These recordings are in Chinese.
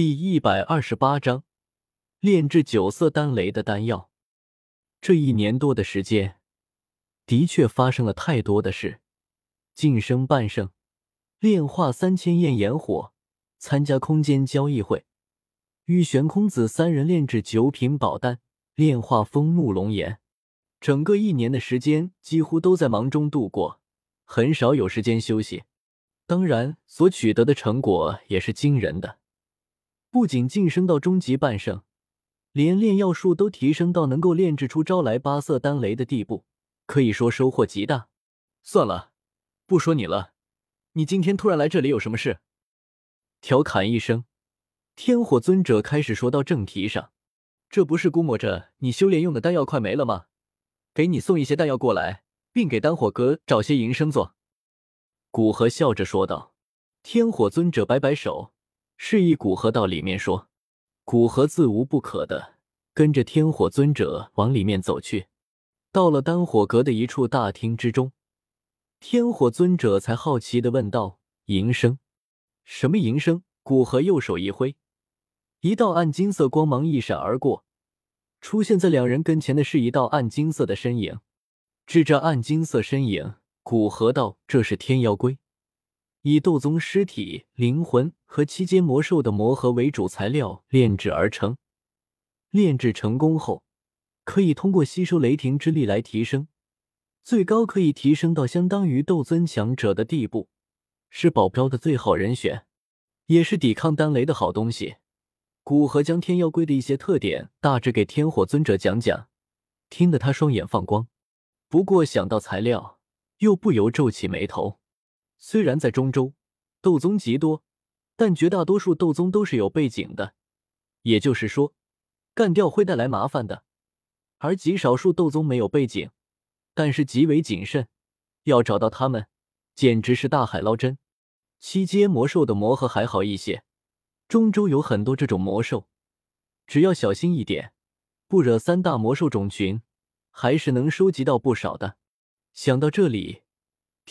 第一百二十八章，炼制九色丹雷的丹药。这一年多的时间，的确发生了太多的事。晋升半圣，炼化三千焰炎火，参加空间交易会，与玄空子三人炼制九品宝丹，炼化风怒龙炎。整个一年的时间，几乎都在忙中度过，很少有时间休息。当然，所取得的成果也是惊人的。不仅晋升到终极半圣，连炼药术都提升到能够炼制出招来八色丹雷的地步，可以说收获极大。算了，不说你了，你今天突然来这里有什么事？调侃一声，天火尊者开始说到正题上。这不是估摸着你修炼用的丹药快没了吗？给你送一些丹药过来，并给丹火阁找些营生做。古河笑着说道。天火尊者摆摆手。示意古河到里面说，古河自无不可的跟着天火尊者往里面走去。到了丹火阁的一处大厅之中，天火尊者才好奇的问道：“营生？什么营生？”古河右手一挥，一道暗金色光芒一闪而过，出现在两人跟前的是一道暗金色的身影。指着暗金色身影，古河道：“这是天妖龟。”以斗宗尸体、灵魂和七阶魔兽的魔核为主材料炼制而成。炼制成功后，可以通过吸收雷霆之力来提升，最高可以提升到相当于斗尊强者的地步，是保镖的最好人选，也是抵抗丹雷的好东西。古河将天妖龟的一些特点大致给天火尊者讲讲，听得他双眼放光。不过想到材料，又不由皱起眉头。虽然在中州，斗宗极多，但绝大多数斗宗都是有背景的，也就是说，干掉会带来麻烦的。而极少数斗宗没有背景，但是极为谨慎，要找到他们，简直是大海捞针。七阶魔兽的魔核还好一些，中州有很多这种魔兽，只要小心一点，不惹三大魔兽种群，还是能收集到不少的。想到这里。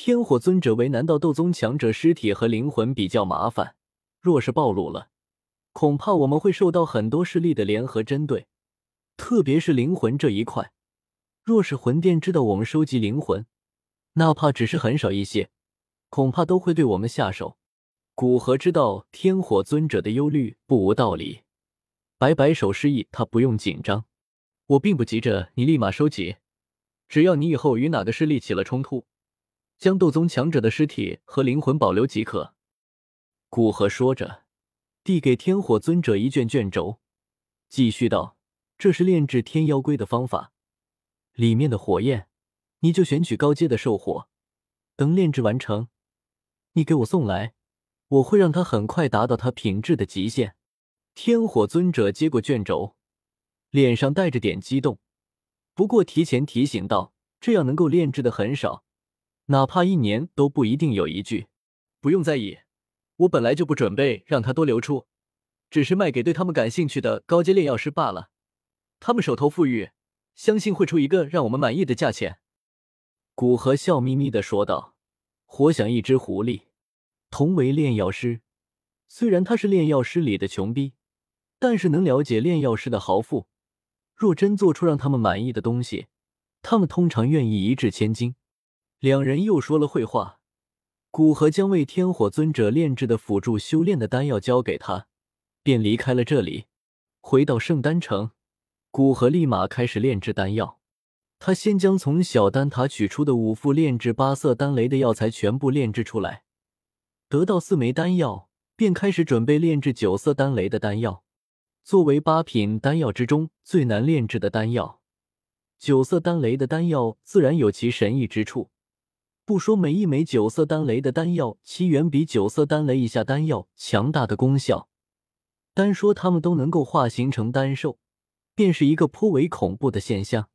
天火尊者为难道斗宗强者尸体和灵魂比较麻烦，若是暴露了，恐怕我们会受到很多势力的联合针对，特别是灵魂这一块。若是魂殿知道我们收集灵魂，哪怕只是很少一些，恐怕都会对我们下手。古河知道天火尊者的忧虑不无道理，摆摆手示意他不用紧张。我并不急着你立马收集，只要你以后与哪个势力起了冲突。将斗宗强者的尸体和灵魂保留即可。古河说着，递给天火尊者一卷卷轴，继续道：“这是炼制天妖龟的方法，里面的火焰，你就选取高阶的兽火。等炼制完成，你给我送来，我会让它很快达到它品质的极限。”天火尊者接过卷轴，脸上带着点激动，不过提前提醒道：“这样能够炼制的很少。”哪怕一年都不一定有一句，不用在意。我本来就不准备让他多流出，只是卖给对他们感兴趣的高阶炼药师罢了。他们手头富裕，相信会出一个让我们满意的价钱。古河笑眯眯的说道：“活想一只狐狸，同为炼药师，虽然他是炼药师里的穷逼，但是能了解炼药师的豪富。若真做出让他们满意的东西，他们通常愿意一掷千金。”两人又说了会话，古河将为天火尊者炼制的辅助修炼的丹药交给他，便离开了这里。回到圣丹城，古河立马开始炼制丹药。他先将从小丹塔取出的五副炼制八色丹雷的药材全部炼制出来，得到四枚丹药，便开始准备炼制九色丹雷的丹药。作为八品丹药之中最难炼制的丹药，九色丹雷的丹药自然有其神异之处。不说每一枚九色丹雷的丹药，其远比九色丹雷以下丹药强大的功效，单说它们都能够化形成丹兽，便是一个颇为恐怖的现象。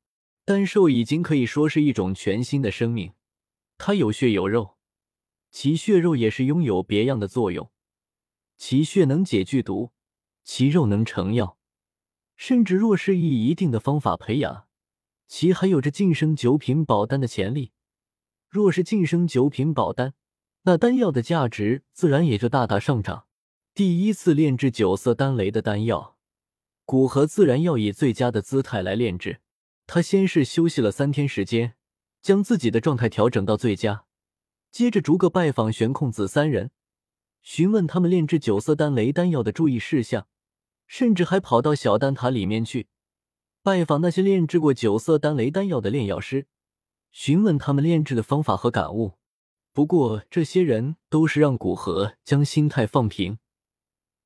丹兽已经可以说是一种全新的生命，它有血有肉，其血肉也是拥有别样的作用。其血能解剧毒，其肉能成药，甚至若是以一定的方法培养，其还有着晋升九品宝丹的潜力。若是晋升九品宝丹，那丹药的价值自然也就大大上涨。第一次炼制九色丹雷的丹药，古河自然要以最佳的姿态来炼制。他先是休息了三天时间，将自己的状态调整到最佳，接着逐个拜访玄空子三人，询问他们炼制九色丹雷丹药的注意事项，甚至还跑到小丹塔里面去拜访那些炼制过九色丹雷丹药的炼药师，询问他们炼制的方法和感悟。不过，这些人都是让古河将心态放平。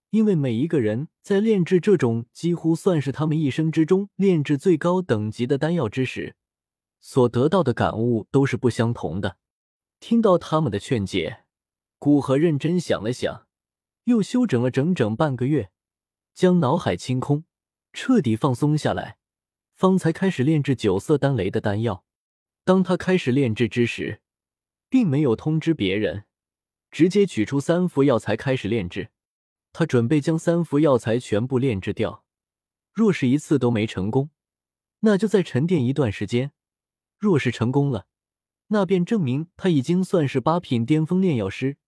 因为每一个人在炼制这种几乎算是他们一生之中炼制最高等级的丹药之时，所得到的感悟都是不相同的。听到他们的劝解，古河认真想了想，又休整了整整半个月，将脑海清空，彻底放松下来，方才开始炼制九色丹雷的丹药。当他开始炼制之时，并没有通知别人，直接取出三副药材开始炼制。他准备将三副药材全部炼制掉，若是一次都没成功，那就再沉淀一段时间；若是成功了，那便证明他已经算是八品巅峰炼药师，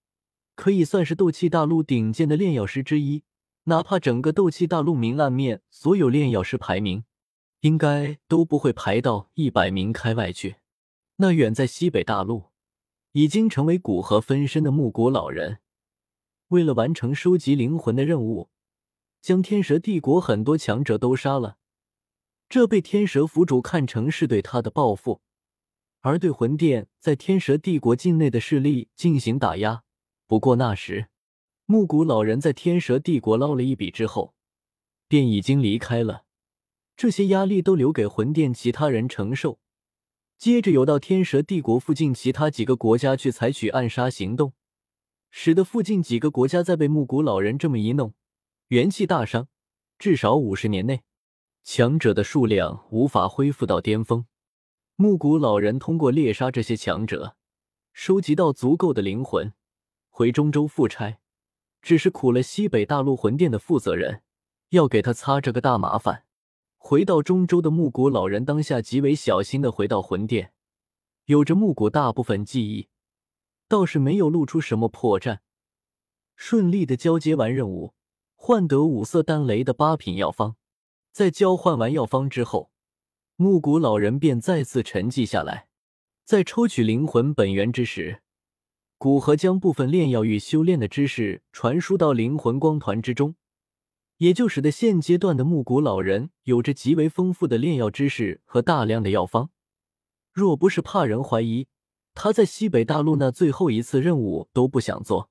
可以算是斗气大陆顶尖的炼药师之一。哪怕整个斗气大陆明暗面所有炼药师排名，应该都不会排到一百名开外去。那远在西北大陆，已经成为古河分身的木谷老人。为了完成收集灵魂的任务，将天蛇帝国很多强者都杀了，这被天蛇府主看成是对他的报复，而对魂殿在天蛇帝国境内的势力进行打压。不过那时，木谷老人在天蛇帝国捞了一笔之后，便已经离开了，这些压力都留给魂殿其他人承受。接着有到天蛇帝国附近其他几个国家去采取暗杀行动。使得附近几个国家在被木谷老人这么一弄，元气大伤，至少五十年内，强者的数量无法恢复到巅峰。木谷老人通过猎杀这些强者，收集到足够的灵魂，回中州复差。只是苦了西北大陆魂殿的负责人，要给他擦这个大麻烦。回到中州的木谷老人当下极为小心的回到魂殿，有着木谷大部分记忆。倒是没有露出什么破绽，顺利的交接完任务，换得五色丹雷的八品药方。在交换完药方之后，木谷老人便再次沉寂下来。在抽取灵魂本源之时，古河将部分炼药与修炼的知识传输到灵魂光团之中，也就使得现阶段的木谷老人有着极为丰富的炼药知识和大量的药方。若不是怕人怀疑，他在西北大陆那最后一次任务都不想做。